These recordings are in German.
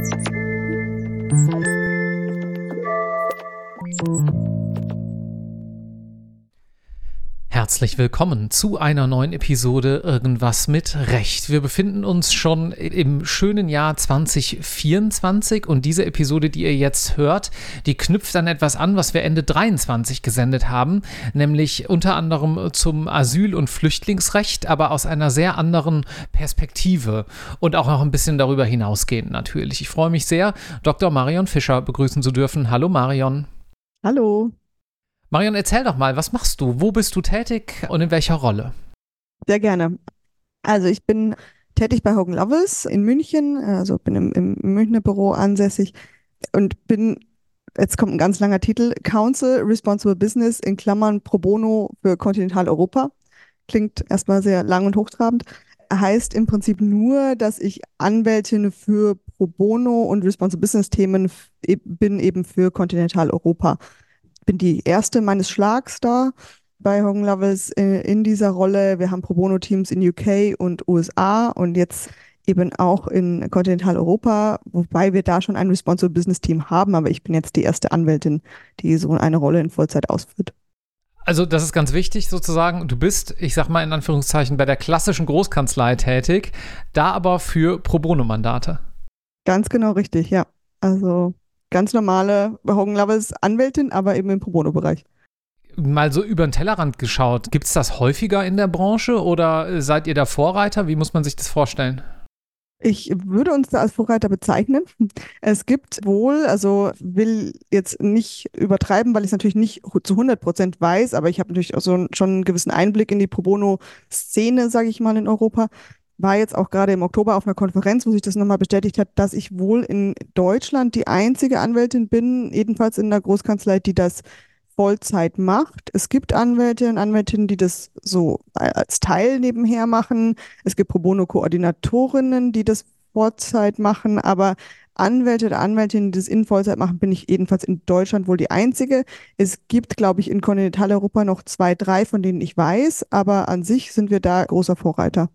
Podcasts. Herzlich willkommen zu einer neuen Episode Irgendwas mit Recht. Wir befinden uns schon im schönen Jahr 2024 und diese Episode, die ihr jetzt hört, die knüpft an etwas an, was wir Ende 23 gesendet haben, nämlich unter anderem zum Asyl- und Flüchtlingsrecht, aber aus einer sehr anderen Perspektive und auch noch ein bisschen darüber hinausgehend natürlich. Ich freue mich sehr, Dr. Marion Fischer begrüßen zu dürfen. Hallo Marion. Hallo. Marion, erzähl doch mal, was machst du? Wo bist du tätig und in welcher Rolle? Sehr gerne. Also ich bin tätig bei Hogan Lovells in München, also bin im, im Münchner Büro ansässig und bin, jetzt kommt ein ganz langer Titel, Council Responsible Business in Klammern pro bono für Kontinentaleuropa. Klingt erstmal sehr lang und hochtrabend. Heißt im Prinzip nur, dass ich Anwältin für pro bono und Responsible Business Themen e-, bin eben für Kontinentaleuropa bin die erste meines Schlags da bei Hogan Lovells in, äh, in dieser Rolle. Wir haben Pro Bono-Teams in UK und USA und jetzt eben auch in Kontinentaleuropa, wobei wir da schon ein Responsible Business Team haben, aber ich bin jetzt die erste Anwältin, die so eine Rolle in Vollzeit ausführt. Also das ist ganz wichtig sozusagen. Du bist, ich sag mal in Anführungszeichen, bei der klassischen Großkanzlei tätig, da aber für Pro Bono-Mandate. Ganz genau richtig, ja. Also ganz normale Hogan Lovers Anwältin, aber eben im Pro Bono-Bereich. Mal so über den Tellerrand geschaut, gibt es das häufiger in der Branche oder seid ihr da Vorreiter? Wie muss man sich das vorstellen? Ich würde uns da als Vorreiter bezeichnen. Es gibt wohl, also will jetzt nicht übertreiben, weil ich es natürlich nicht zu 100 Prozent weiß, aber ich habe natürlich auch so schon einen gewissen Einblick in die Pro Bono-Szene, sage ich mal, in Europa war jetzt auch gerade im Oktober auf einer Konferenz, wo sich das nochmal bestätigt hat, dass ich wohl in Deutschland die einzige Anwältin bin, jedenfalls in der Großkanzlei, die das Vollzeit macht. Es gibt Anwälte und Anwältinnen, die das so als Teil nebenher machen. Es gibt Pro Bono-Koordinatorinnen, die das Vollzeit machen, aber Anwälte oder Anwältinnen, die das in Vollzeit machen, bin ich jedenfalls in Deutschland wohl die einzige. Es gibt, glaube ich, in Kontinentaleuropa noch zwei, drei, von denen ich weiß, aber an sich sind wir da großer Vorreiter.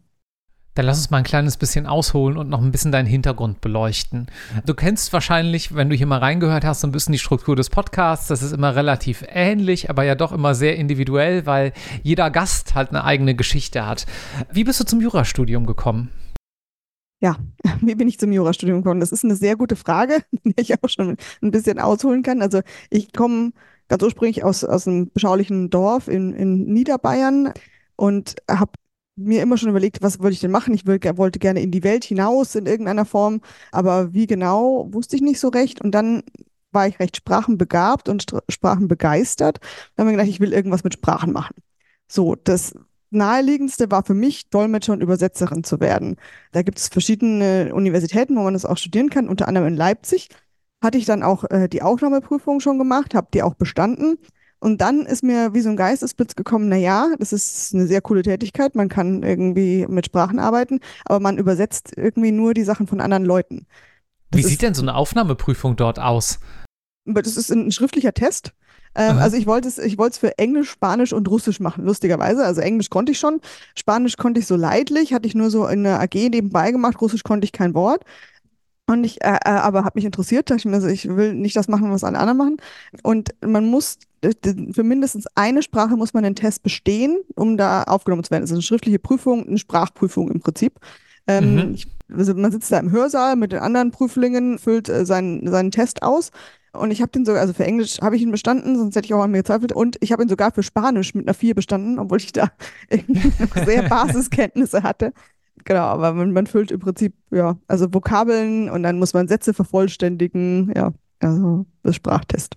Dann lass uns mal ein kleines bisschen ausholen und noch ein bisschen deinen Hintergrund beleuchten. Du kennst wahrscheinlich, wenn du hier mal reingehört hast, so ein bisschen die Struktur des Podcasts. Das ist immer relativ ähnlich, aber ja doch immer sehr individuell, weil jeder Gast halt eine eigene Geschichte hat. Wie bist du zum Jurastudium gekommen? Ja, wie bin ich zum Jurastudium gekommen? Das ist eine sehr gute Frage, die ich auch schon ein bisschen ausholen kann. Also ich komme ganz ursprünglich aus, aus einem beschaulichen Dorf in, in Niederbayern und habe mir immer schon überlegt, was wollte ich denn machen? Ich wollte gerne in die Welt hinaus in irgendeiner Form, aber wie genau, wusste ich nicht so recht. Und dann war ich recht sprachenbegabt und sprachenbegeistert. Dann habe ich gedacht, ich will irgendwas mit Sprachen machen. So, das naheliegendste war für mich, Dolmetscher und Übersetzerin zu werden. Da gibt es verschiedene Universitäten, wo man das auch studieren kann, unter anderem in Leipzig. Hatte ich dann auch äh, die Aufnahmeprüfung schon gemacht, habe die auch bestanden und dann ist mir wie so ein Geistesblitz gekommen, na ja, das ist eine sehr coole Tätigkeit, man kann irgendwie mit Sprachen arbeiten, aber man übersetzt irgendwie nur die Sachen von anderen Leuten. Das wie sieht denn so eine Aufnahmeprüfung dort aus? Das ist ein schriftlicher Test. Ähm, also ich wollte es, ich wollte es für Englisch, Spanisch und Russisch machen, lustigerweise. Also Englisch konnte ich schon, Spanisch konnte ich so leidlich, hatte ich nur so in der AG nebenbei gemacht, Russisch konnte ich kein Wort. Und ich, äh, äh aber habe mich interessiert, dachte ich mir, also ich will nicht das machen, was alle anderen machen. Und man muss, für mindestens eine Sprache muss man den Test bestehen, um da aufgenommen zu werden. Das ist eine schriftliche Prüfung, eine Sprachprüfung im Prinzip. Ähm, mhm. ich, also man sitzt da im Hörsaal mit den anderen Prüflingen, füllt äh, seinen, seinen Test aus. Und ich habe den sogar, also für Englisch habe ich ihn bestanden, sonst hätte ich auch an mir gezweifelt. Und ich habe ihn sogar für Spanisch mit einer 4 bestanden, obwohl ich da sehr Basiskenntnisse hatte. Genau, aber man, man füllt im Prinzip, ja, also Vokabeln und dann muss man Sätze vervollständigen, ja, also das Sprachtest.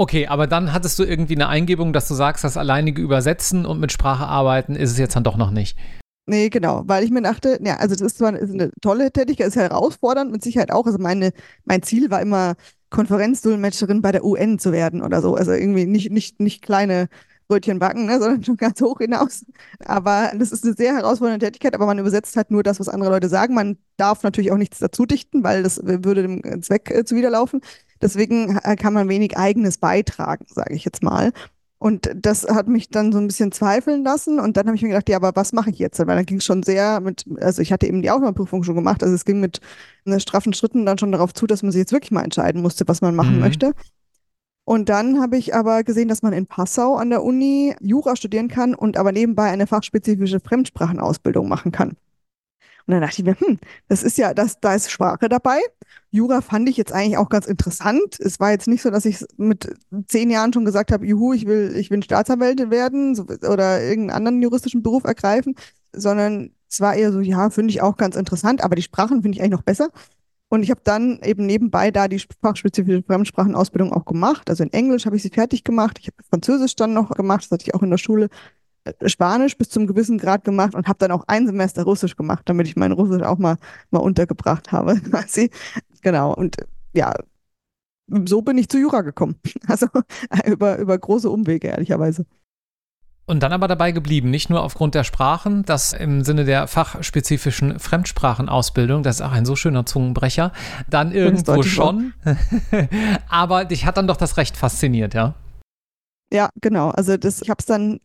Okay, aber dann hattest du irgendwie eine Eingebung, dass du sagst, das alleinige Übersetzen und mit Sprache arbeiten ist es jetzt dann doch noch nicht. Nee, genau, weil ich mir dachte, ja, also das ist zwar eine, tolle Tätigkeit, ist herausfordernd, mit Sicherheit auch. Also meine, mein Ziel war immer, Konferenzdolmetscherin bei der UN zu werden oder so. Also irgendwie nicht, nicht, nicht kleine Brötchen backen, ne, sondern schon ganz hoch hinaus. Aber das ist eine sehr herausfordernde Tätigkeit, aber man übersetzt halt nur das, was andere Leute sagen. Man darf natürlich auch nichts dazu dichten, weil das würde dem Zweck äh, zuwiderlaufen. Deswegen äh, kann man wenig eigenes beitragen, sage ich jetzt mal. Und das hat mich dann so ein bisschen zweifeln lassen. Und dann habe ich mir gedacht, ja, aber was mache ich jetzt? Weil dann ging es schon sehr mit, also ich hatte eben die Aufnahmeprüfung schon gemacht. Also es ging mit ne, straffen Schritten dann schon darauf zu, dass man sich jetzt wirklich mal entscheiden musste, was man machen mhm. möchte. Und dann habe ich aber gesehen, dass man in Passau an der Uni Jura studieren kann und aber nebenbei eine fachspezifische Fremdsprachenausbildung machen kann. Und dann dachte ich mir, hm, das ist ja, das, da ist Sprache dabei. Jura fand ich jetzt eigentlich auch ganz interessant. Es war jetzt nicht so, dass ich mit zehn Jahren schon gesagt habe, juhu, ich will, ich will Staatsanwältin werden oder irgendeinen anderen juristischen Beruf ergreifen, sondern es war eher so, ja, finde ich auch ganz interessant, aber die Sprachen finde ich eigentlich noch besser. Und ich habe dann eben nebenbei da die fachspezifische Fremdsprachenausbildung auch gemacht. Also in Englisch habe ich sie fertig gemacht. Ich habe Französisch dann noch gemacht, das hatte ich auch in der Schule. Spanisch bis zum gewissen Grad gemacht und habe dann auch ein Semester Russisch gemacht, damit ich mein Russisch auch mal, mal untergebracht habe, quasi. Genau. Und ja, so bin ich zu Jura gekommen. Also über, über große Umwege, ehrlicherweise. Und dann aber dabei geblieben, nicht nur aufgrund der Sprachen, das im Sinne der fachspezifischen Fremdsprachenausbildung, das ist auch ein so schöner Zungenbrecher, dann irgendwo schon. aber dich hat dann doch das Recht fasziniert, ja? Ja, genau. Also das, ich habe es dann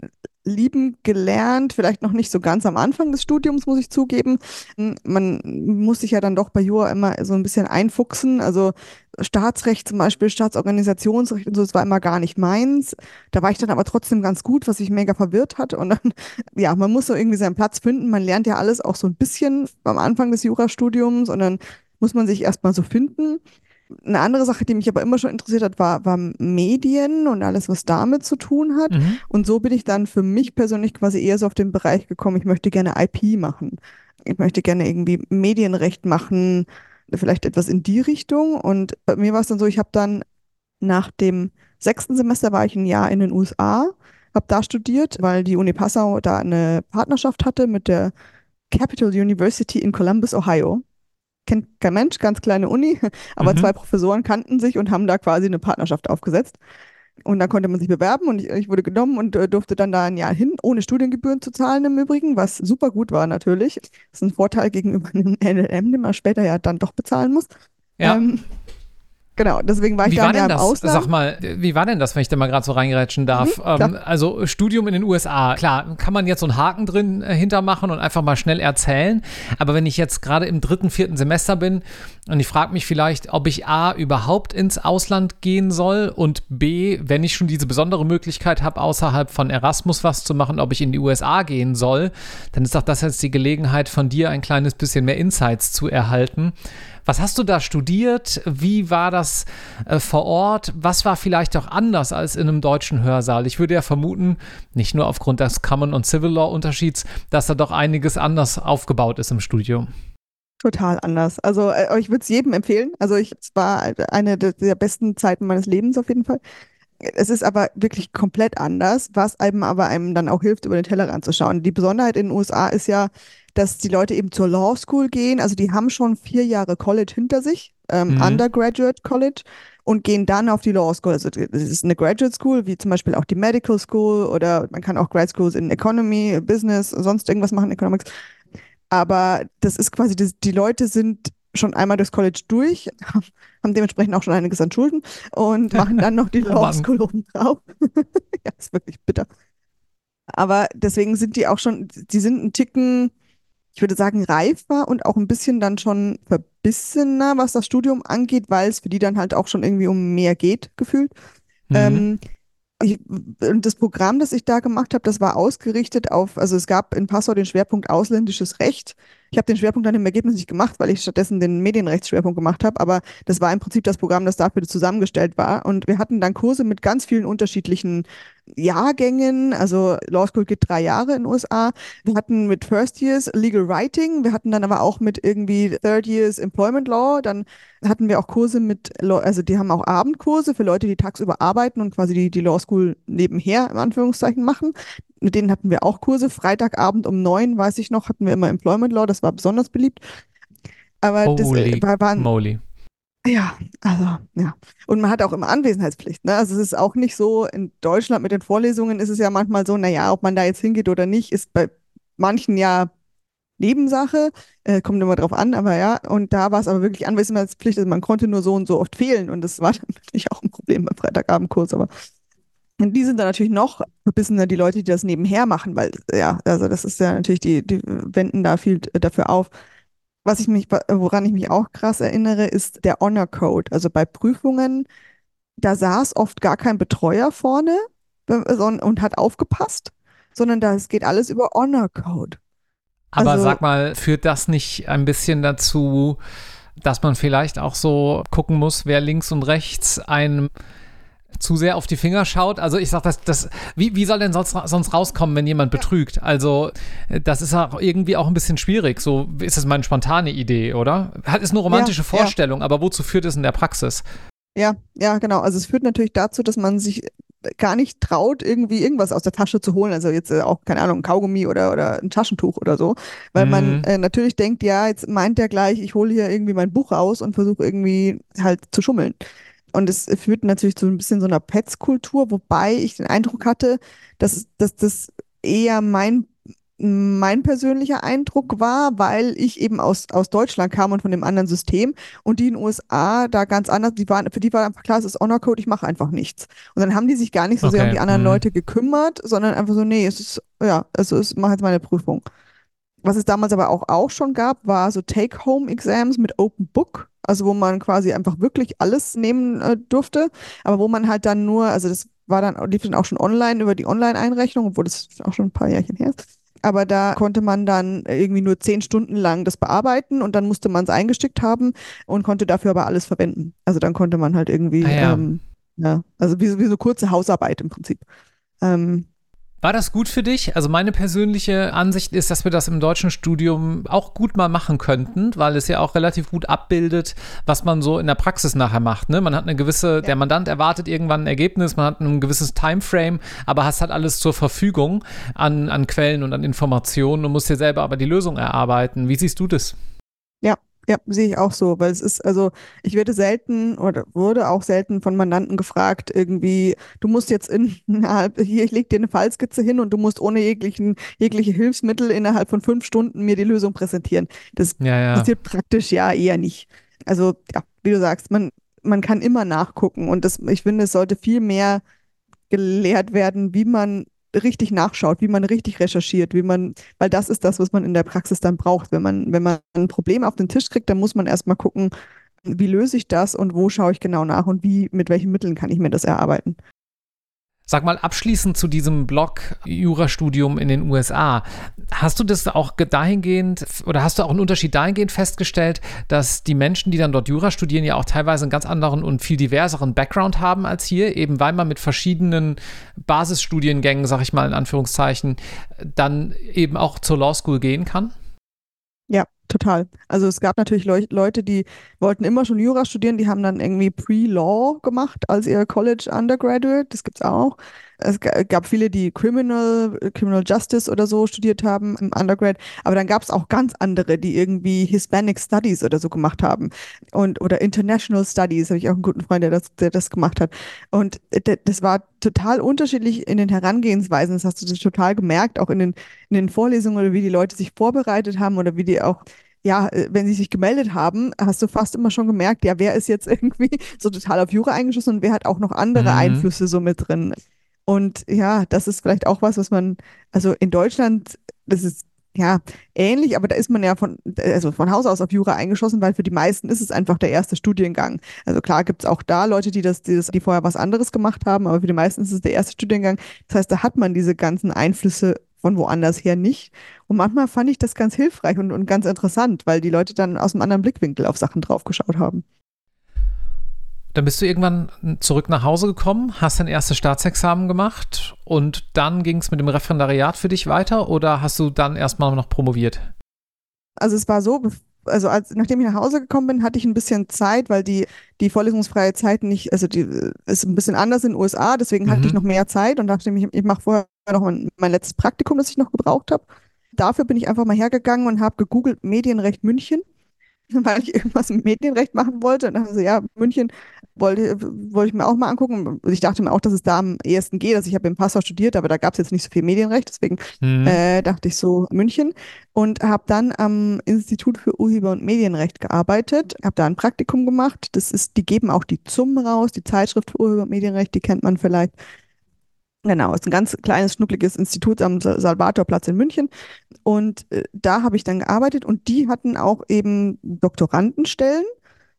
lieben gelernt, vielleicht noch nicht so ganz am Anfang des Studiums, muss ich zugeben. Man muss sich ja dann doch bei Jura immer so ein bisschen einfuchsen. Also Staatsrecht zum Beispiel, Staatsorganisationsrecht und so, das war immer gar nicht meins. Da war ich dann aber trotzdem ganz gut, was mich mega verwirrt hat. Und dann, ja, man muss so irgendwie seinen Platz finden. Man lernt ja alles auch so ein bisschen am Anfang des Jurastudiums und dann muss man sich erstmal so finden. Eine andere Sache, die mich aber immer schon interessiert hat, war, war Medien und alles, was damit zu tun hat. Mhm. Und so bin ich dann für mich persönlich quasi eher so auf den Bereich gekommen, ich möchte gerne IP machen. Ich möchte gerne irgendwie Medienrecht machen, vielleicht etwas in die Richtung. Und bei mir war es dann so, ich habe dann nach dem sechsten Semester war ich ein Jahr in den USA, habe da studiert, weil die Uni Passau da eine Partnerschaft hatte mit der Capital University in Columbus, Ohio kennt kein Mensch, ganz kleine Uni, aber mhm. zwei Professoren kannten sich und haben da quasi eine Partnerschaft aufgesetzt. Und dann konnte man sich bewerben und ich, ich wurde genommen und äh, durfte dann da ein Jahr hin, ohne Studiengebühren zu zahlen im Übrigen, was super gut war natürlich. Das ist ein Vorteil gegenüber einem NLM, den man später ja dann doch bezahlen muss. Ja. Ähm, Genau, deswegen war ich wie da war denn das? Ausland. Sag mal, wie war denn das, wenn ich da mal gerade so reingerätschen darf? Mhm, ähm, also Studium in den USA, klar, kann man jetzt so einen Haken drin äh, hintermachen und einfach mal schnell erzählen. Aber wenn ich jetzt gerade im dritten, vierten Semester bin und ich frage mich vielleicht, ob ich A, überhaupt ins Ausland gehen soll und B, wenn ich schon diese besondere Möglichkeit habe, außerhalb von Erasmus was zu machen, ob ich in die USA gehen soll, dann ist doch das jetzt die Gelegenheit von dir, ein kleines bisschen mehr Insights zu erhalten. Was hast du da studiert? Wie war das äh, vor Ort? Was war vielleicht auch anders als in einem deutschen Hörsaal? Ich würde ja vermuten, nicht nur aufgrund des Common- und Civil Law-Unterschieds, dass da doch einiges anders aufgebaut ist im Studium. Total anders. Also äh, ich würde es jedem empfehlen. Also ich, war eine der besten Zeiten meines Lebens auf jeden Fall. Es ist aber wirklich komplett anders, was einem aber einem dann auch hilft, über den Teller ranzuschauen. Die Besonderheit in den USA ist ja, dass die Leute eben zur Law School gehen. Also die haben schon vier Jahre College hinter sich, ähm, mhm. Undergraduate College, und gehen dann auf die Law School. Also das ist eine Graduate School, wie zum Beispiel auch die Medical School oder man kann auch Grad Schools in Economy, Business, sonst irgendwas machen, Economics. Aber das ist quasi, das, die Leute sind schon einmal durchs College durch, haben dementsprechend auch schon einiges an Schulden und machen dann noch die oh Law School oben drauf. ja, ist wirklich bitter. Aber deswegen sind die auch schon, die sind ein Ticken ich würde sagen, reifer und auch ein bisschen dann schon verbissener, was das Studium angeht, weil es für die dann halt auch schon irgendwie um mehr geht, gefühlt. Mhm. Ähm, ich, das Programm, das ich da gemacht habe, das war ausgerichtet auf, also es gab in Passau den Schwerpunkt ausländisches Recht. Ich habe den Schwerpunkt dann im Ergebnis nicht gemacht, weil ich stattdessen den Medienrechtsschwerpunkt gemacht habe, aber das war im Prinzip das Programm, das dafür zusammengestellt war. Und wir hatten dann Kurse mit ganz vielen unterschiedlichen Jahrgängen, also Law School geht drei Jahre in den USA. Wir hatten mit First Years Legal Writing, wir hatten dann aber auch mit irgendwie Third Years Employment Law, dann hatten wir auch Kurse mit, also die haben auch Abendkurse für Leute, die tagsüber arbeiten und quasi die, die Law School nebenher, im Anführungszeichen, machen. Mit denen hatten wir auch Kurse. Freitagabend um neun, weiß ich noch, hatten wir immer Employment Law, das war besonders beliebt. Aber Holy das äh, war, waren, moly. Ja, also, ja. Und man hat auch immer Anwesenheitspflicht. Ne? Also es ist auch nicht so, in Deutschland mit den Vorlesungen ist es ja manchmal so, naja, ob man da jetzt hingeht oder nicht, ist bei manchen ja Nebensache, äh, kommt immer drauf an, aber ja, und da war es aber wirklich Anwesenheitspflicht, also man konnte nur so und so oft fehlen und das war dann natürlich auch ein Problem beim Freitagabendkurs, aber Und die sind dann natürlich noch verbissener, die Leute, die das nebenher machen, weil, ja, also das ist ja natürlich, die, die wenden da viel dafür auf. Was ich mich, woran ich mich auch krass erinnere, ist der Honor Code. Also bei Prüfungen, da saß oft gar kein Betreuer vorne und hat aufgepasst, sondern da es geht alles über Honor Code. Aber also, sag mal, führt das nicht ein bisschen dazu, dass man vielleicht auch so gucken muss, wer links und rechts einem zu sehr auf die Finger schaut. Also ich sage, das, das, wie, wie soll denn sonst, sonst rauskommen, wenn jemand betrügt? Also das ist auch irgendwie auch ein bisschen schwierig. So ist es meine spontane Idee, oder? Hat ist eine romantische ja, Vorstellung, ja. aber wozu führt es in der Praxis? Ja, ja, genau. Also es führt natürlich dazu, dass man sich gar nicht traut, irgendwie irgendwas aus der Tasche zu holen. Also jetzt äh, auch, keine Ahnung, ein Kaugummi oder, oder ein Taschentuch oder so. Weil mhm. man äh, natürlich denkt, ja, jetzt meint der gleich, ich hole hier irgendwie mein Buch raus und versuche irgendwie halt zu schummeln. Und es führt natürlich zu ein bisschen so einer Pets-Kultur, wobei ich den Eindruck hatte, dass, dass das eher mein mein persönlicher Eindruck war, weil ich eben aus, aus Deutschland kam und von dem anderen System und die in den USA da ganz anders, die waren, für die war einfach klar, es ist Honor Code, ich mache einfach nichts. Und dann haben die sich gar nicht so okay. sehr um die anderen mhm. Leute gekümmert, sondern einfach so, nee, es ist, ja, also ich mache jetzt meine Prüfung. Was es damals aber auch, auch schon gab, war so Take-Home-Exams mit Open Book, also wo man quasi einfach wirklich alles nehmen äh, durfte, aber wo man halt dann nur, also das war dann, lief dann auch schon online über die Online-Einrechnung, obwohl das auch schon ein paar Jährchen her ist aber da konnte man dann irgendwie nur zehn Stunden lang das bearbeiten und dann musste man es eingestickt haben und konnte dafür aber alles verwenden. Also dann konnte man halt irgendwie, ah, ja. Ähm, ja. also wie, wie so kurze Hausarbeit im Prinzip. Ähm, war das gut für dich? Also meine persönliche Ansicht ist, dass wir das im deutschen Studium auch gut mal machen könnten, weil es ja auch relativ gut abbildet, was man so in der Praxis nachher macht. Ne? Man hat eine gewisse, der Mandant erwartet irgendwann ein Ergebnis, man hat ein gewisses Timeframe, aber hast halt alles zur Verfügung an, an Quellen und an Informationen und musst dir selber aber die Lösung erarbeiten. Wie siehst du das? Ja, ja, sehe ich auch so, weil es ist, also ich werde selten oder wurde auch selten von Mandanten gefragt, irgendwie, du musst jetzt in, hier, ich lege dir eine Fallskizze hin und du musst ohne jeglichen, jegliche Hilfsmittel innerhalb von fünf Stunden mir die Lösung präsentieren. Das ja, ja. passiert praktisch ja eher nicht. Also, ja, wie du sagst, man, man kann immer nachgucken und das, ich finde, es sollte viel mehr gelehrt werden, wie man richtig nachschaut, wie man richtig recherchiert, wie man, weil das ist das, was man in der Praxis dann braucht. Wenn man, wenn man ein Problem auf den Tisch kriegt, dann muss man erstmal gucken, wie löse ich das und wo schaue ich genau nach und wie, mit welchen Mitteln kann ich mir das erarbeiten. Sag mal, abschließend zu diesem Blog Jurastudium in den USA. Hast du das auch dahingehend oder hast du auch einen Unterschied dahingehend festgestellt, dass die Menschen, die dann dort Jura studieren, ja auch teilweise einen ganz anderen und viel diverseren Background haben als hier, eben weil man mit verschiedenen Basisstudiengängen, sag ich mal in Anführungszeichen, dann eben auch zur Law School gehen kann? Total. Also es gab natürlich Leu Leute, die wollten immer schon Jura studieren, die haben dann irgendwie Pre-Law gemacht als ihr College Undergraduate, das gibt's auch. Es gab viele, die Criminal, Criminal Justice oder so studiert haben im Undergrad, aber dann gab es auch ganz andere, die irgendwie Hispanic Studies oder so gemacht haben und oder International Studies, habe ich auch einen guten Freund, der das, der das gemacht hat. Und das war total unterschiedlich in den Herangehensweisen. Das hast du das total gemerkt, auch in den, in den Vorlesungen oder wie die Leute sich vorbereitet haben oder wie die auch ja, äh, wenn sie sich gemeldet haben, hast du fast immer schon gemerkt, ja, wer ist jetzt irgendwie so total auf Jura eingeschossen und wer hat auch noch andere mhm. Einflüsse so mit drin. Und ja, das ist vielleicht auch was, was man, also in Deutschland, das ist ja ähnlich, aber da ist man ja von, also von Haus aus auf Jura eingeschossen, weil für die meisten ist es einfach der erste Studiengang. Also klar gibt es auch da Leute, die das, die das, die vorher was anderes gemacht haben, aber für die meisten ist es der erste Studiengang. Das heißt, da hat man diese ganzen Einflüsse von woanders her nicht. Und manchmal fand ich das ganz hilfreich und, und ganz interessant, weil die Leute dann aus einem anderen Blickwinkel auf Sachen draufgeschaut haben. Dann bist du irgendwann zurück nach Hause gekommen, hast dein erstes Staatsexamen gemacht und dann ging es mit dem Referendariat für dich weiter oder hast du dann erstmal noch promoviert? Also es war so, also als, nachdem ich nach Hause gekommen bin, hatte ich ein bisschen Zeit, weil die, die vorlesungsfreie Zeit nicht, also die ist ein bisschen anders in den USA, deswegen mhm. hatte ich noch mehr Zeit und dachte ich, ich mache vorher noch mein, mein letztes Praktikum, das ich noch gebraucht habe. Dafür bin ich einfach mal hergegangen und habe gegoogelt Medienrecht München weil ich irgendwas im Medienrecht machen wollte. Und dann so, ja, München wollte, wollte ich mir auch mal angucken. Ich dachte mir auch, dass es da am ehesten geht. Also ich habe im Passau studiert, aber da gab es jetzt nicht so viel Medienrecht. Deswegen mhm. äh, dachte ich so München und habe dann am Institut für Urheber- und Medienrecht gearbeitet. Habe da ein Praktikum gemacht. Das ist, die geben auch die ZUM raus, die Zeitschrift für Urheber- und Medienrecht, die kennt man vielleicht. Genau, ist ein ganz kleines, schnuckliges Institut am Salvatorplatz in München. Und äh, da habe ich dann gearbeitet und die hatten auch eben Doktorandenstellen.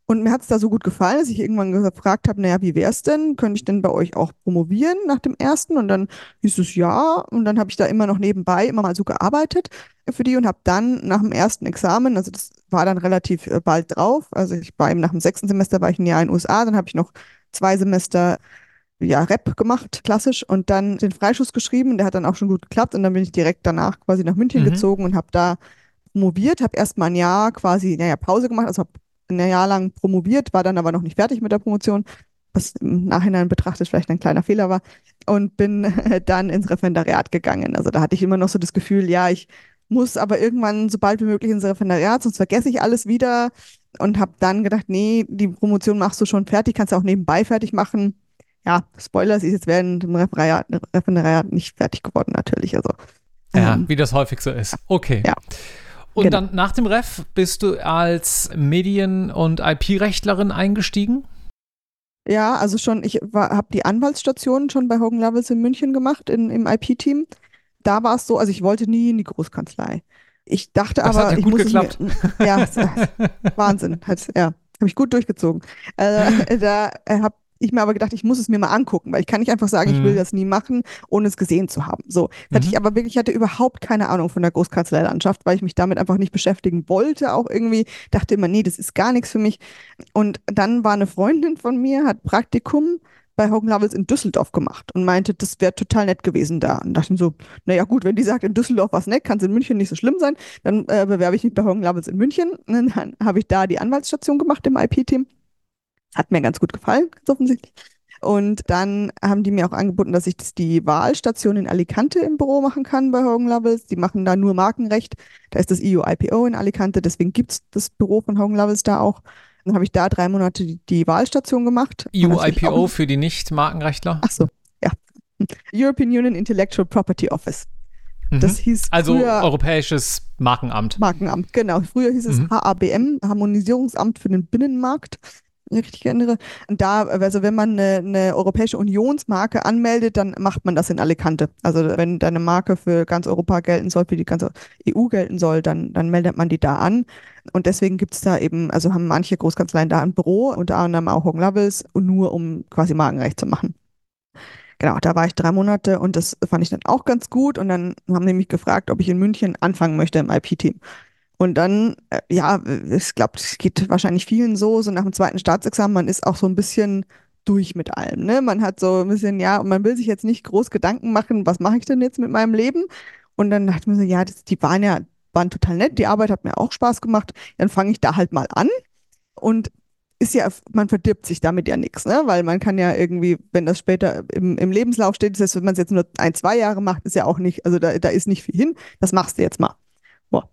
Und mir hat es da so gut gefallen, dass ich irgendwann gefragt habe, naja, wie wäre es denn? Könnte ich denn bei euch auch promovieren nach dem ersten? Und dann hieß es ja. Und dann habe ich da immer noch nebenbei immer mal so gearbeitet für die und habe dann nach dem ersten Examen, also das war dann relativ äh, bald drauf, also ich war eben nach dem sechsten Semester war ich ein Jahr in den USA, dann habe ich noch zwei Semester ja, Rap gemacht, klassisch, und dann den Freischuss geschrieben. Der hat dann auch schon gut geklappt. Und dann bin ich direkt danach quasi nach München mhm. gezogen und habe da promoviert, habe erst mal ein Jahr quasi, naja, Pause gemacht, also habe ein Jahr lang promoviert, war dann aber noch nicht fertig mit der Promotion, was im Nachhinein betrachtet vielleicht ein kleiner Fehler war, und bin dann ins Referendariat gegangen. Also da hatte ich immer noch so das Gefühl, ja, ich muss aber irgendwann so bald wie möglich ins Referendariat, sonst vergesse ich alles wieder und habe dann gedacht, nee, die Promotion machst du schon fertig, kannst du auch nebenbei fertig machen ja, Spoiler, sie ist jetzt während dem Referendariat, Referendariat nicht fertig geworden, natürlich. Also, ja, ähm, wie das häufig so ist. Okay. Ja. Und genau. dann nach dem Ref bist du als Medien- und IP-Rechtlerin eingestiegen? Ja, also schon, ich habe die Anwaltsstation schon bei Hogan Lovells in München gemacht, in, im IP-Team. Da war es so, also ich wollte nie in die Großkanzlei. Ich dachte das aber, hat ja ich gut muss geklappt. Mir, ja, Wahnsinn. Hat, ja, habe ich gut durchgezogen. Äh, da äh, habe ich mir aber gedacht, ich muss es mir mal angucken, weil ich kann nicht einfach sagen, mhm. ich will mhm. das nie machen, ohne es gesehen zu haben. So, mhm. hatte ich aber wirklich, ich hatte überhaupt keine Ahnung von der Großkanzleilandschaft, weil ich mich damit einfach nicht beschäftigen wollte, auch irgendwie, dachte immer, nee, das ist gar nichts für mich. Und dann war eine Freundin von mir, hat Praktikum bei Hogan Lovells in Düsseldorf gemacht und meinte, das wäre total nett gewesen da. Und dachte so, naja gut, wenn die sagt, in Düsseldorf was nett, kann es in München nicht so schlimm sein, dann äh, bewerbe ich mich bei Hogan Lovells in München. Und dann habe ich da die Anwaltsstation gemacht im IP-Team hat mir ganz gut gefallen, ganz offensichtlich. Und dann haben die mir auch angeboten, dass ich das die Wahlstation in Alicante im Büro machen kann bei Hogan Lovells. Die machen da nur Markenrecht. Da ist das EU IPO in Alicante, deswegen gibt es das Büro von Hogan Lovells da auch. Dann habe ich da drei Monate die, die Wahlstation gemacht. EU IPO für die Nicht-Markenrechtler? Ach so, ja. European Union Intellectual Property Office. Mhm. Das hieß also Europäisches Markenamt. Markenamt, genau. Früher hieß es mhm. HABM, Harmonisierungsamt für den Binnenmarkt richtig erinnere. Und da, also wenn man eine, eine, europäische Unionsmarke anmeldet, dann macht man das in Alicante. Also wenn deine Marke für ganz Europa gelten soll, für die ganze EU gelten soll, dann, dann meldet man die da an. Und deswegen gibt es da eben, also haben manche Großkanzleien da ein Büro, unter anderem auch Hogan Lovells, nur um quasi Markenrecht zu machen. Genau, da war ich drei Monate und das fand ich dann auch ganz gut. Und dann haben die mich gefragt, ob ich in München anfangen möchte im IP-Team. Und dann, äh, ja, ich glaube, es geht wahrscheinlich vielen so, so nach dem zweiten Staatsexamen, man ist auch so ein bisschen durch mit allem. Ne? Man hat so ein bisschen, ja, und man will sich jetzt nicht groß Gedanken machen, was mache ich denn jetzt mit meinem Leben? Und dann dachte man so, ja, das, die waren ja, waren total nett, die Arbeit hat mir auch Spaß gemacht, dann fange ich da halt mal an. Und ist ja, man verdirbt sich damit ja nichts, ne? Weil man kann ja irgendwie, wenn das später im, im Lebenslauf steht, das heißt, wenn man es jetzt nur ein, zwei Jahre macht, ist ja auch nicht, also da, da ist nicht viel hin, das machst du jetzt mal. Boah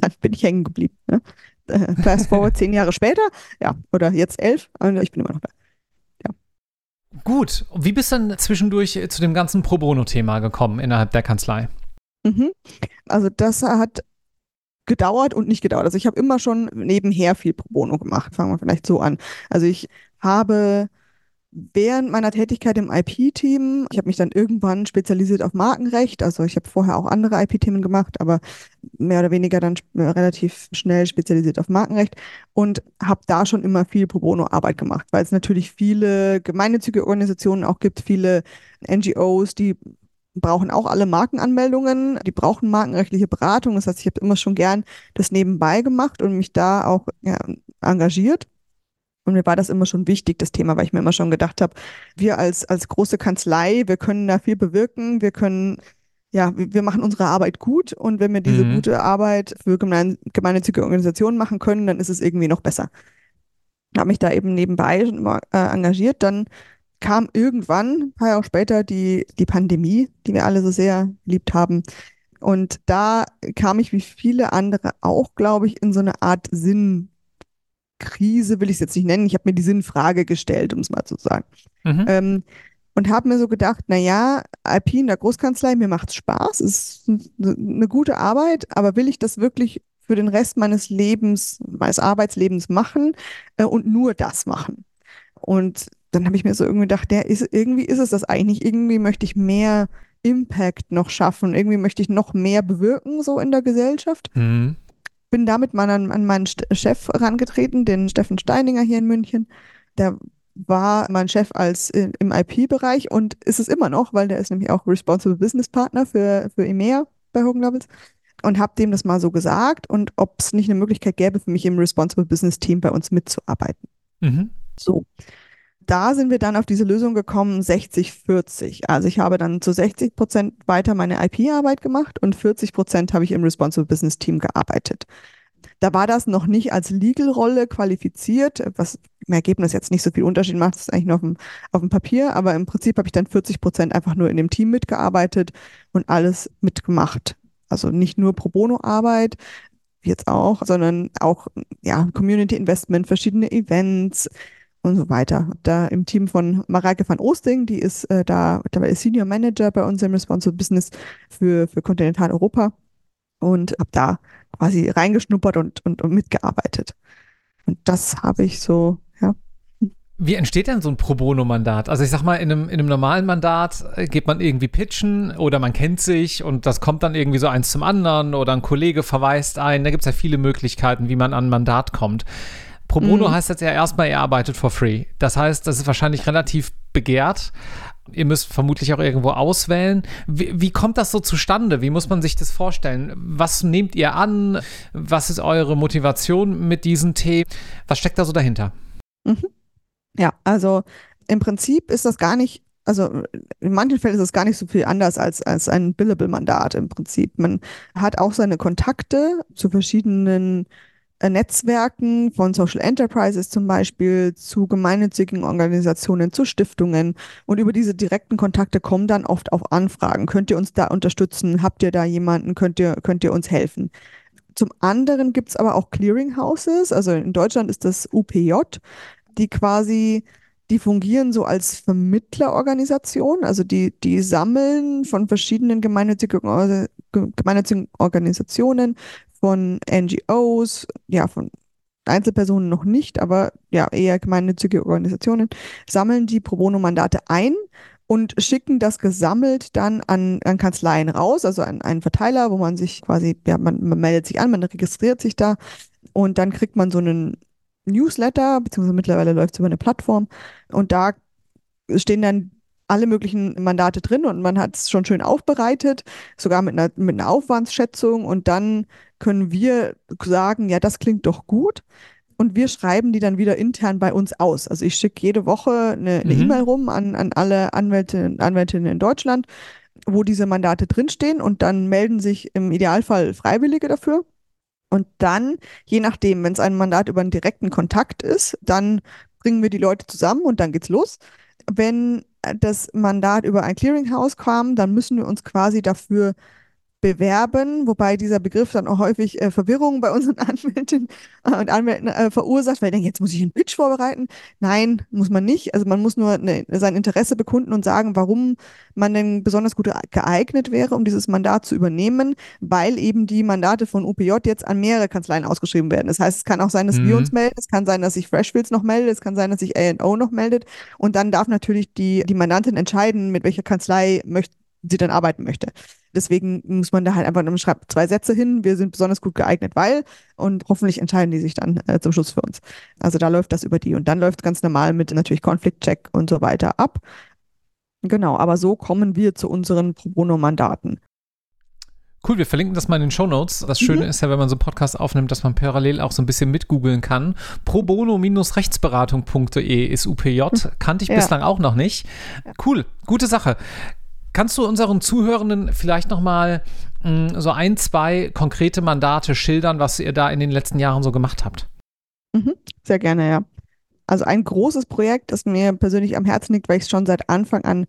dann bin ich hängen geblieben. Ne? Äh, fast forward zehn Jahre später, ja, oder jetzt elf, und ich bin immer noch da. Ja. Gut, wie bist du dann zwischendurch zu dem ganzen Pro Bono-Thema gekommen innerhalb der Kanzlei? Mhm. Also das hat gedauert und nicht gedauert. Also ich habe immer schon nebenher viel Pro Bono gemacht. Fangen wir vielleicht so an. Also ich habe während meiner Tätigkeit im IP-Team, ich habe mich dann irgendwann spezialisiert auf Markenrecht, also ich habe vorher auch andere IP-Themen gemacht, aber mehr oder weniger dann relativ schnell spezialisiert auf Markenrecht und habe da schon immer viel Pro Bono-Arbeit gemacht, weil es natürlich viele gemeinnützige Organisationen auch gibt, viele NGOs, die brauchen auch alle Markenanmeldungen, die brauchen markenrechtliche Beratung. Das heißt, ich habe immer schon gern das nebenbei gemacht und mich da auch ja, engagiert. Und mir war das immer schon wichtig, das Thema, weil ich mir immer schon gedacht habe, wir als, als große Kanzlei, wir können da viel bewirken, wir können, ja, wir machen unsere Arbeit gut und wenn wir diese mhm. gute Arbeit für gemein, gemeinnützige Organisationen machen können, dann ist es irgendwie noch besser. Habe mich da eben nebenbei immer, äh, engagiert. Dann kam irgendwann, ein paar Jahre später, die, die Pandemie, die wir alle so sehr liebt haben. Und da kam ich wie viele andere auch, glaube ich, in so eine Art Sinn Krise will ich es jetzt nicht nennen. Ich habe mir die Sinnfrage gestellt, um es mal zu sagen. Mhm. Ähm, und habe mir so gedacht, naja, IP in der Großkanzlei, mir macht es Spaß, ist eine gute Arbeit, aber will ich das wirklich für den Rest meines Lebens, meines Arbeitslebens machen äh, und nur das machen? Und dann habe ich mir so irgendwie gedacht, der ist, irgendwie ist es das eigentlich. Irgendwie möchte ich mehr Impact noch schaffen. Irgendwie möchte ich noch mehr bewirken, so in der Gesellschaft. Mhm. Bin damit mal an, an meinen Chef herangetreten, den Steffen Steininger hier in München. Der war mein Chef als in, im IP-Bereich und ist es immer noch, weil der ist nämlich auch Responsible Business Partner für, für EMEA bei Hogan Lovells und habe dem das mal so gesagt und ob es nicht eine Möglichkeit gäbe für mich im Responsible Business Team bei uns mitzuarbeiten. Mhm. So da sind wir dann auf diese Lösung gekommen, 60-40. Also ich habe dann zu 60 Prozent weiter meine IP-Arbeit gemacht und 40 Prozent habe ich im Responsible Business Team gearbeitet. Da war das noch nicht als Legal-Rolle qualifiziert, was im Ergebnis jetzt nicht so viel Unterschied macht, das ist eigentlich nur auf dem, auf dem Papier, aber im Prinzip habe ich dann 40 Prozent einfach nur in dem Team mitgearbeitet und alles mitgemacht. Also nicht nur Pro Bono-Arbeit, jetzt auch, sondern auch ja, Community Investment, verschiedene Events, und so weiter. Da im Team von Mareike van Oosting, die ist äh, da, da ist Senior Manager bei uns im Responsible Business für, für Kontinentaleuropa und habe da quasi reingeschnuppert und, und, und mitgearbeitet. Und das habe ich so, ja. Wie entsteht denn so ein Pro Bono-Mandat? Also ich sag mal, in einem, in einem normalen Mandat äh, geht man irgendwie pitchen oder man kennt sich und das kommt dann irgendwie so eins zum anderen oder ein Kollege verweist ein. Da gibt es ja viele Möglichkeiten, wie man an ein Mandat kommt. Pro Bono mhm. heißt jetzt ja erstmal, ihr arbeitet for free. Das heißt, das ist wahrscheinlich relativ begehrt. Ihr müsst vermutlich auch irgendwo auswählen. Wie, wie, kommt das so zustande? Wie muss man sich das vorstellen? Was nehmt ihr an? Was ist eure Motivation mit diesen Tee? Was steckt da so dahinter? Mhm. Ja, also im Prinzip ist das gar nicht, also in manchen Fällen ist es gar nicht so viel anders als, als ein Billable-Mandat im Prinzip. Man hat auch seine Kontakte zu verschiedenen Netzwerken von Social Enterprises zum Beispiel zu gemeinnützigen Organisationen, zu Stiftungen. Und über diese direkten Kontakte kommen dann oft auch Anfragen. Könnt ihr uns da unterstützen? Habt ihr da jemanden? Könnt ihr, könnt ihr uns helfen? Zum anderen gibt es aber auch Clearinghouses. Also in Deutschland ist das UPJ, die quasi die fungieren so als Vermittlerorganisation, also die, die sammeln von verschiedenen gemeinnützigen, gemeinnützigen Organisationen von NGOs, ja, von Einzelpersonen noch nicht, aber ja, eher gemeinnützige Organisationen, sammeln die Pro Bono-Mandate ein und schicken das gesammelt dann an, an Kanzleien raus, also an einen Verteiler, wo man sich quasi, ja, man, man meldet sich an, man registriert sich da und dann kriegt man so einen Newsletter, beziehungsweise mittlerweile läuft es über eine Plattform und da stehen dann alle möglichen Mandate drin und man hat es schon schön aufbereitet, sogar mit einer, mit einer Aufwandsschätzung und dann können wir sagen, ja, das klingt doch gut. Und wir schreiben die dann wieder intern bei uns aus. Also ich schicke jede Woche eine mhm. E-Mail rum an, an alle Anwältinnen, Anwältinnen in Deutschland, wo diese Mandate drinstehen und dann melden sich im Idealfall Freiwillige dafür. Und dann, je nachdem, wenn es ein Mandat über einen direkten Kontakt ist, dann bringen wir die Leute zusammen und dann geht's los. Wenn das Mandat über ein Clearinghouse kam, dann müssen wir uns quasi dafür bewerben, wobei dieser Begriff dann auch häufig äh, Verwirrung bei unseren Anwältinnen äh, und Anwälten äh, verursacht, weil ich denke, jetzt muss ich einen Pitch vorbereiten. Nein, muss man nicht. Also man muss nur ne, sein Interesse bekunden und sagen, warum man denn besonders gut geeignet wäre, um dieses Mandat zu übernehmen, weil eben die Mandate von UPJ jetzt an mehrere Kanzleien ausgeschrieben werden. Das heißt, es kann auch sein, dass mhm. wir uns melden, es kann sein, dass sich Freshfields noch meldet, es kann sein, dass sich A&O noch meldet und dann darf natürlich die, die Mandantin entscheiden, mit welcher Kanzlei möchte sie dann arbeiten möchte. Deswegen muss man da halt einfach, man schreibt zwei Sätze hin, wir sind besonders gut geeignet, weil, und hoffentlich entscheiden die sich dann äh, zum Schluss für uns. Also da läuft das über die und dann läuft es ganz normal mit natürlich Konfliktcheck und so weiter ab. Genau, aber so kommen wir zu unseren Pro Bono-Mandaten. Cool, wir verlinken das mal in den Show Notes. Das Schöne mhm. ist ja, wenn man so einen Podcast aufnimmt, dass man parallel auch so ein bisschen mitgoogeln kann. Pro bono-rechtsberatung.de ist UPJ. Kannte ich ja. bislang auch noch nicht. Cool, gute Sache. Kannst du unseren Zuhörenden vielleicht nochmal mm, so ein, zwei konkrete Mandate schildern, was ihr da in den letzten Jahren so gemacht habt? Mhm, sehr gerne, ja. Also ein großes Projekt, das mir persönlich am Herzen liegt, weil ich es schon seit Anfang an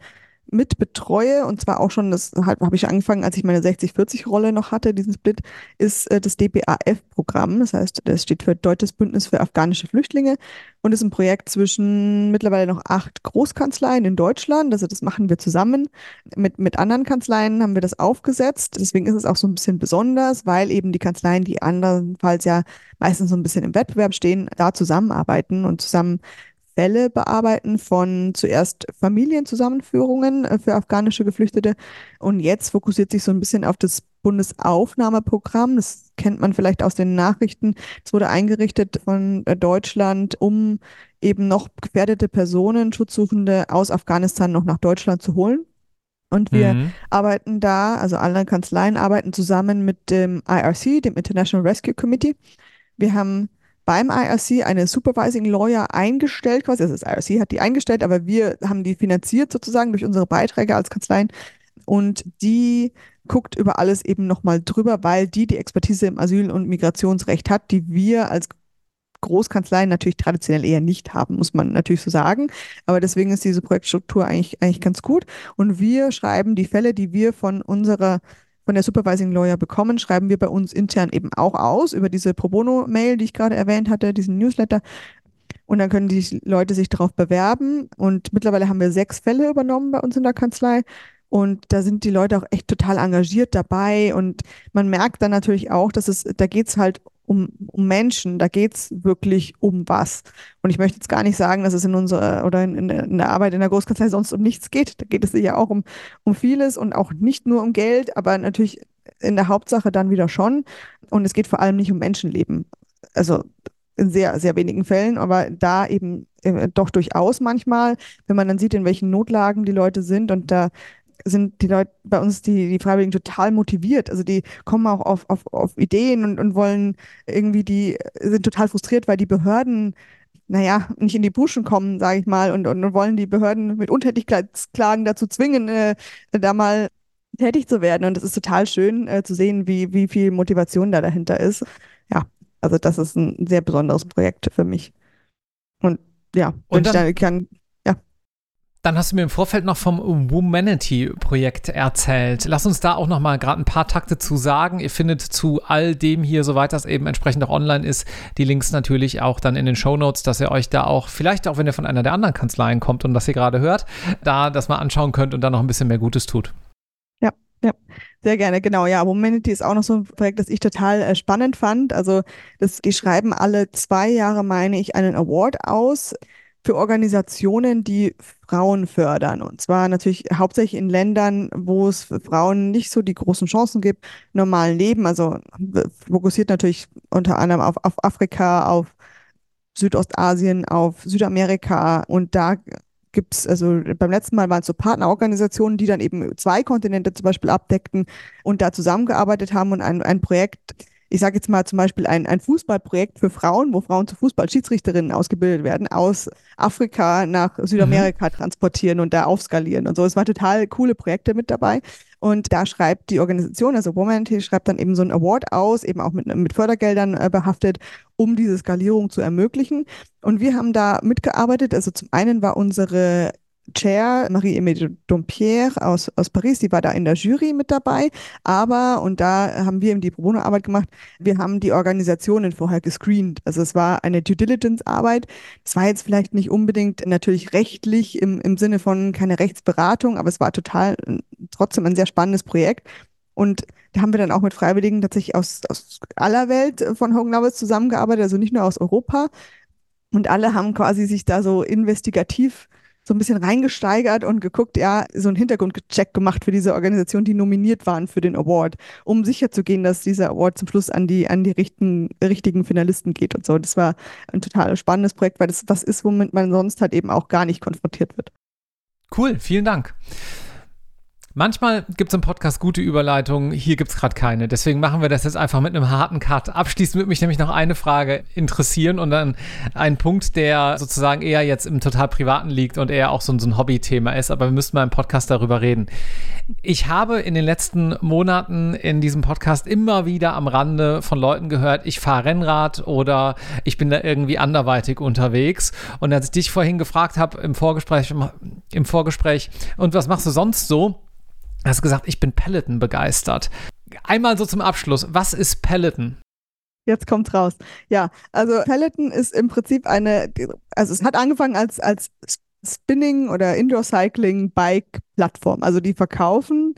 mit betreue, und zwar auch schon, das habe ich angefangen, als ich meine 60-40-Rolle noch hatte, diesen Split, ist äh, das DPAF-Programm. Das heißt, das steht für Deutsches Bündnis für afghanische Flüchtlinge und ist ein Projekt zwischen mittlerweile noch acht Großkanzleien in Deutschland. Also das machen wir zusammen. Mit, mit anderen Kanzleien haben wir das aufgesetzt. Deswegen ist es auch so ein bisschen besonders, weil eben die Kanzleien, die andernfalls ja meistens so ein bisschen im Wettbewerb stehen, da zusammenarbeiten und zusammen Fälle bearbeiten von zuerst Familienzusammenführungen äh, für afghanische Geflüchtete und jetzt fokussiert sich so ein bisschen auf das Bundesaufnahmeprogramm. Das kennt man vielleicht aus den Nachrichten. Es wurde eingerichtet von äh, Deutschland, um eben noch gefährdete Personen, Schutzsuchende aus Afghanistan noch nach Deutschland zu holen. Und wir mhm. arbeiten da, also alle Kanzleien arbeiten zusammen mit dem IRC, dem International Rescue Committee. Wir haben beim IRC eine Supervising Lawyer eingestellt, quasi, also das IRC hat die eingestellt, aber wir haben die finanziert sozusagen durch unsere Beiträge als Kanzleien. Und die guckt über alles eben nochmal drüber, weil die die Expertise im Asyl- und Migrationsrecht hat, die wir als Großkanzleien natürlich traditionell eher nicht haben, muss man natürlich so sagen. Aber deswegen ist diese Projektstruktur eigentlich, eigentlich ganz gut. Und wir schreiben die Fälle, die wir von unserer von der Supervising Lawyer bekommen, schreiben wir bei uns intern eben auch aus über diese Pro Bono-Mail, die ich gerade erwähnt hatte, diesen Newsletter. Und dann können die Leute sich darauf bewerben. Und mittlerweile haben wir sechs Fälle übernommen bei uns in der Kanzlei. Und da sind die Leute auch echt total engagiert dabei. Und man merkt dann natürlich auch, dass es, da geht es halt um, um Menschen, da geht es wirklich um was. Und ich möchte jetzt gar nicht sagen, dass es in unserer oder in, in, der Arbeit in der Großkanzlei sonst um nichts geht. Da geht es ja auch um, um vieles und auch nicht nur um Geld, aber natürlich in der Hauptsache dann wieder schon. Und es geht vor allem nicht um Menschenleben. Also in sehr, sehr wenigen Fällen, aber da eben äh, doch durchaus manchmal, wenn man dann sieht, in welchen Notlagen die Leute sind und da sind die Leute bei uns, die, die Freiwilligen, total motiviert. Also die kommen auch auf, auf, auf Ideen und, und wollen irgendwie, die sind total frustriert, weil die Behörden, naja, nicht in die Puschen kommen, sage ich mal, und, und, wollen die Behörden mit Untätigkeitsklagen dazu zwingen, äh, da mal tätig zu werden. Und es ist total schön äh, zu sehen, wie, wie viel Motivation da dahinter ist. Ja, also das ist ein sehr besonderes Projekt für mich. Und ja, und dann, ich kann dann hast du mir im Vorfeld noch vom Womanity-Projekt erzählt. Lass uns da auch noch mal gerade ein paar Takte zu sagen. Ihr findet zu all dem hier, soweit das eben entsprechend auch online ist, die Links natürlich auch dann in den Show Notes, dass ihr euch da auch, vielleicht auch wenn ihr von einer der anderen Kanzleien kommt und das ihr gerade hört, da das mal anschauen könnt und dann noch ein bisschen mehr Gutes tut. Ja, ja, sehr gerne, genau. Ja, Womanity ist auch noch so ein Projekt, das ich total äh, spannend fand. Also, das, die schreiben alle zwei Jahre, meine ich, einen Award aus für Organisationen, die Frauen fördern. Und zwar natürlich hauptsächlich in Ländern, wo es Frauen nicht so die großen Chancen gibt, normalen Leben. Also fokussiert natürlich unter anderem auf, auf Afrika, auf Südostasien, auf Südamerika. Und da gibt es, also beim letzten Mal waren es so Partnerorganisationen, die dann eben zwei Kontinente zum Beispiel abdeckten und da zusammengearbeitet haben und ein, ein Projekt ich sage jetzt mal zum Beispiel ein, ein Fußballprojekt für Frauen, wo Frauen zu Fußballschiedsrichterinnen ausgebildet werden, aus Afrika nach Südamerika mhm. transportieren und da aufskalieren und so. Es waren total coole Projekte mit dabei. Und da schreibt die Organisation, also Womanity, schreibt dann eben so ein Award aus, eben auch mit, mit Fördergeldern äh, behaftet, um diese Skalierung zu ermöglichen. Und wir haben da mitgearbeitet. Also zum einen war unsere Chair, Marie-Émilie Dompierre aus, aus Paris, die war da in der Jury mit dabei. Aber, und da haben wir eben die Pro Bono-Arbeit gemacht, wir haben die Organisationen vorher gescreent. Also es war eine Due Diligence-Arbeit. Es war jetzt vielleicht nicht unbedingt natürlich rechtlich im, im Sinne von keine Rechtsberatung, aber es war total trotzdem ein sehr spannendes Projekt. Und da haben wir dann auch mit Freiwilligen tatsächlich aus, aus aller Welt von Hogan Lovells zusammengearbeitet, also nicht nur aus Europa. Und alle haben quasi sich da so investigativ so ein bisschen reingesteigert und geguckt, ja, so einen Hintergrundcheck gemacht für diese Organisation, die nominiert waren für den Award, um sicherzugehen, dass dieser Award zum Schluss an die, an die richten, richtigen Finalisten geht und so. Das war ein total spannendes Projekt, weil das was ist, womit man sonst halt eben auch gar nicht konfrontiert wird. Cool, vielen Dank. Manchmal gibt es im Podcast gute Überleitungen, hier gibt es gerade keine. Deswegen machen wir das jetzt einfach mit einem harten Cut. Abschließend würde mich nämlich noch eine Frage interessieren und dann ein Punkt, der sozusagen eher jetzt im total Privaten liegt und eher auch so, so ein Hobbythema ist, aber wir müssten mal im Podcast darüber reden. Ich habe in den letzten Monaten in diesem Podcast immer wieder am Rande von Leuten gehört, ich fahre Rennrad oder ich bin da irgendwie anderweitig unterwegs. Und als ich dich vorhin gefragt habe im Vorgespräch, im Vorgespräch, und was machst du sonst so? Hast gesagt, ich bin Peloton begeistert. Einmal so zum Abschluss, was ist Peloton? Jetzt kommt's raus. Ja, also Peloton ist im Prinzip eine, also es hat angefangen als, als Spinning oder Indoor Cycling Bike Plattform. Also die verkaufen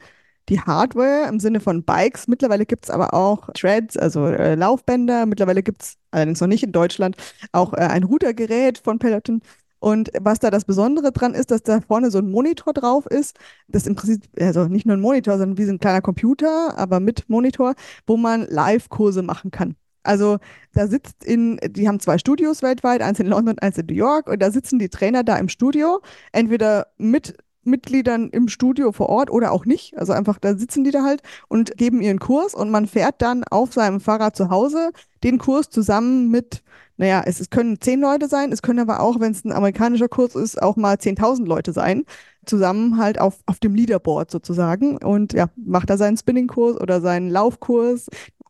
die Hardware im Sinne von Bikes. Mittlerweile gibt es aber auch Treads, also äh, Laufbänder. Mittlerweile gibt es, allerdings noch nicht in Deutschland, auch äh, ein Routergerät von Peloton. Und was da das Besondere dran ist, dass da vorne so ein Monitor drauf ist. Das im Prinzip, also nicht nur ein Monitor, sondern wie so ein kleiner Computer, aber mit Monitor, wo man Live-Kurse machen kann. Also da sitzt in, die haben zwei Studios weltweit, eins in London, eins in New York, und da sitzen die Trainer da im Studio, entweder mit Mitgliedern im Studio vor Ort oder auch nicht. Also einfach, da sitzen die da halt und geben ihren Kurs und man fährt dann auf seinem Fahrrad zu Hause den Kurs zusammen mit, naja, es, es können zehn Leute sein, es können aber auch, wenn es ein amerikanischer Kurs ist, auch mal 10.000 Leute sein, zusammen halt auf, auf dem Leaderboard sozusagen und ja, macht da seinen Spinningkurs oder seinen Laufkurs,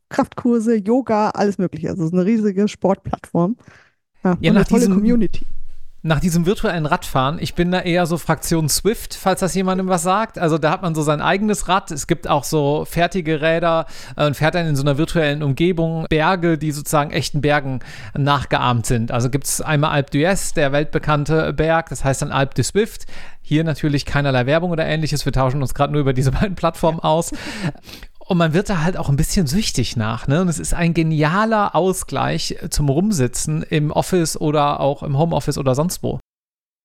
Kraftkurse, Yoga, alles mögliche. Also es ist eine riesige Sportplattform. Ja, ja nach diesem, Community nach diesem virtuellen Radfahren, ich bin da eher so Fraktion Swift, falls das jemandem was sagt. Also da hat man so sein eigenes Rad. Es gibt auch so fertige Räder äh, und fährt dann in so einer virtuellen Umgebung Berge, die sozusagen echten Bergen nachgeahmt sind. Also gibt es einmal Alpe d'Huez, der weltbekannte Berg, das heißt dann Alpe de Swift. Hier natürlich keinerlei Werbung oder ähnliches. Wir tauschen uns gerade nur über diese beiden Plattformen aus. Und man wird da halt auch ein bisschen süchtig nach. Ne? Und es ist ein genialer Ausgleich zum Rumsitzen im Office oder auch im Homeoffice oder sonst wo.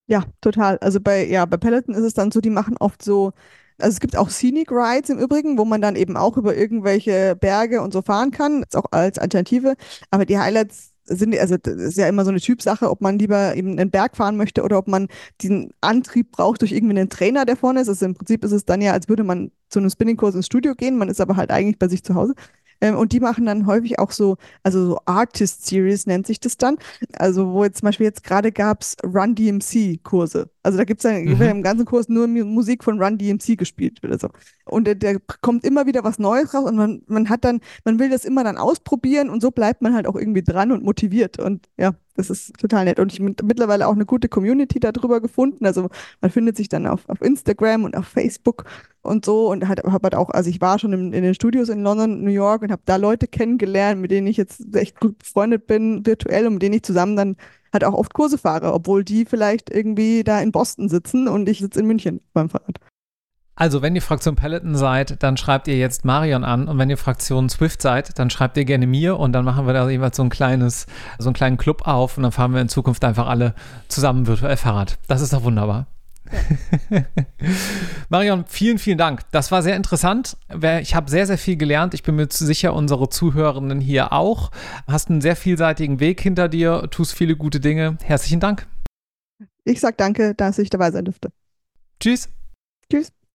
Ja, total. Also bei, ja, bei Peloton ist es dann so, die machen oft so, also es gibt auch Scenic Rides im Übrigen, wo man dann eben auch über irgendwelche Berge und so fahren kann, ist auch als Alternative. Aber die Highlights sind, also das ist ja immer so eine Typsache, ob man lieber eben einen Berg fahren möchte oder ob man diesen Antrieb braucht durch irgendwie einen Trainer, der vorne ist. Also im Prinzip ist es dann ja, als würde man zu einem Spinningkurs ins Studio gehen, man ist aber halt eigentlich bei sich zu Hause. Ähm, und die machen dann häufig auch so, also so Artist Series nennt sich das dann. Also wo jetzt zum Beispiel jetzt gerade gab es Run DMC Kurse. Also da gibt es dann mhm. im ganzen Kurs nur Musik von Run DMC gespielt oder so. Und der, der, kommt immer wieder was Neues raus und man, man hat dann, man will das immer dann ausprobieren und so bleibt man halt auch irgendwie dran und motiviert. Und ja, das ist total nett. Und ich habe mittlerweile auch eine gute Community darüber gefunden. Also man findet sich dann auf, auf Instagram und auf Facebook und so und habe halt auch, also ich war schon in, in den Studios in London, New York und habe da Leute kennengelernt, mit denen ich jetzt echt gut befreundet bin, virtuell und mit denen ich zusammen dann halt auch oft Kurse fahre, obwohl die vielleicht irgendwie da in Boston sitzen und ich sitze in München beim Fahrrad. Also, wenn ihr Fraktion Peloton seid, dann schreibt ihr jetzt Marion an und wenn ihr Fraktion Swift seid, dann schreibt ihr gerne mir und dann machen wir da jeweils so ein kleines, so einen kleinen Club auf und dann fahren wir in Zukunft einfach alle zusammen virtuell Fahrrad. Das ist doch wunderbar. Marion, vielen, vielen Dank. Das war sehr interessant. Ich habe sehr, sehr viel gelernt. Ich bin mir sicher, unsere Zuhörenden hier auch. Hast einen sehr vielseitigen Weg hinter dir, tust viele gute Dinge. Herzlichen Dank. Ich sage danke, dass ich dabei sein durfte. Tschüss. Tschüss.